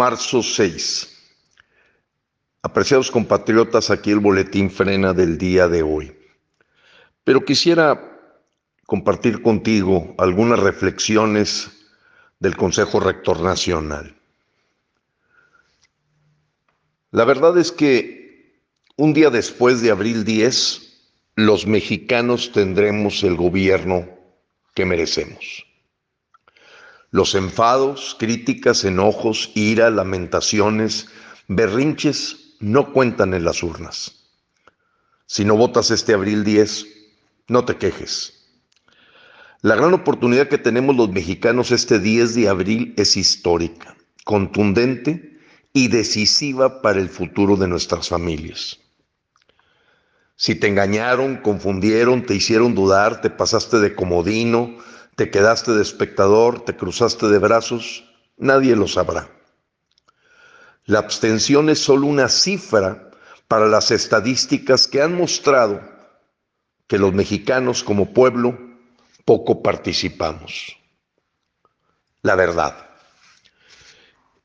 Marzo 6. Apreciados compatriotas, aquí el boletín frena del día de hoy. Pero quisiera compartir contigo algunas reflexiones del Consejo Rector Nacional. La verdad es que un día después de abril 10, los mexicanos tendremos el gobierno que merecemos. Los enfados, críticas, enojos, ira, lamentaciones, berrinches no cuentan en las urnas. Si no votas este abril 10, no te quejes. La gran oportunidad que tenemos los mexicanos este 10 de abril es histórica, contundente y decisiva para el futuro de nuestras familias. Si te engañaron, confundieron, te hicieron dudar, te pasaste de comodino, te quedaste de espectador, te cruzaste de brazos, nadie lo sabrá. La abstención es solo una cifra para las estadísticas que han mostrado que los mexicanos como pueblo poco participamos. La verdad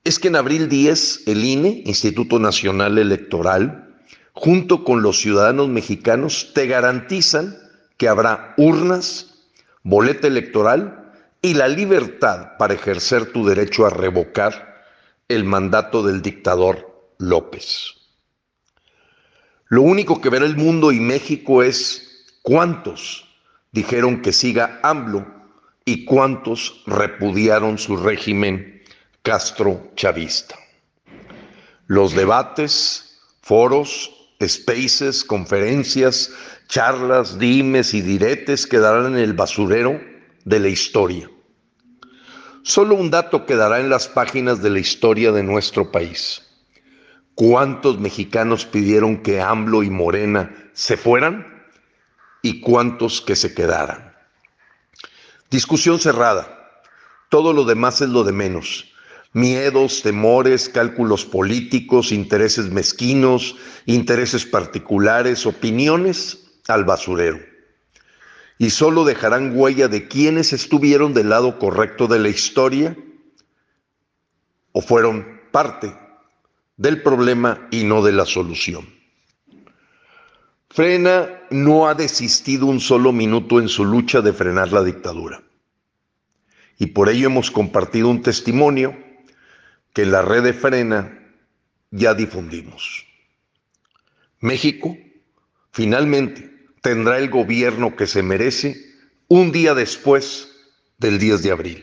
es que en abril 10 el INE, Instituto Nacional Electoral, junto con los ciudadanos mexicanos, te garantizan que habrá urnas boleta electoral y la libertad para ejercer tu derecho a revocar el mandato del dictador López. Lo único que verá el mundo y México es cuántos dijeron que siga AMLO y cuántos repudiaron su régimen castro-chavista. Los debates, foros, spaces, conferencias, charlas, dimes y diretes quedarán en el basurero de la historia. Solo un dato quedará en las páginas de la historia de nuestro país. ¿Cuántos mexicanos pidieron que AMLO y Morena se fueran? ¿Y cuántos que se quedaran? Discusión cerrada. Todo lo demás es lo de menos miedos, temores, cálculos políticos, intereses mezquinos, intereses particulares, opiniones al basurero. Y solo dejarán huella de quienes estuvieron del lado correcto de la historia o fueron parte del problema y no de la solución. Frena no ha desistido un solo minuto en su lucha de frenar la dictadura. Y por ello hemos compartido un testimonio que en la red de frena ya difundimos. México finalmente tendrá el gobierno que se merece un día después del 10 de abril.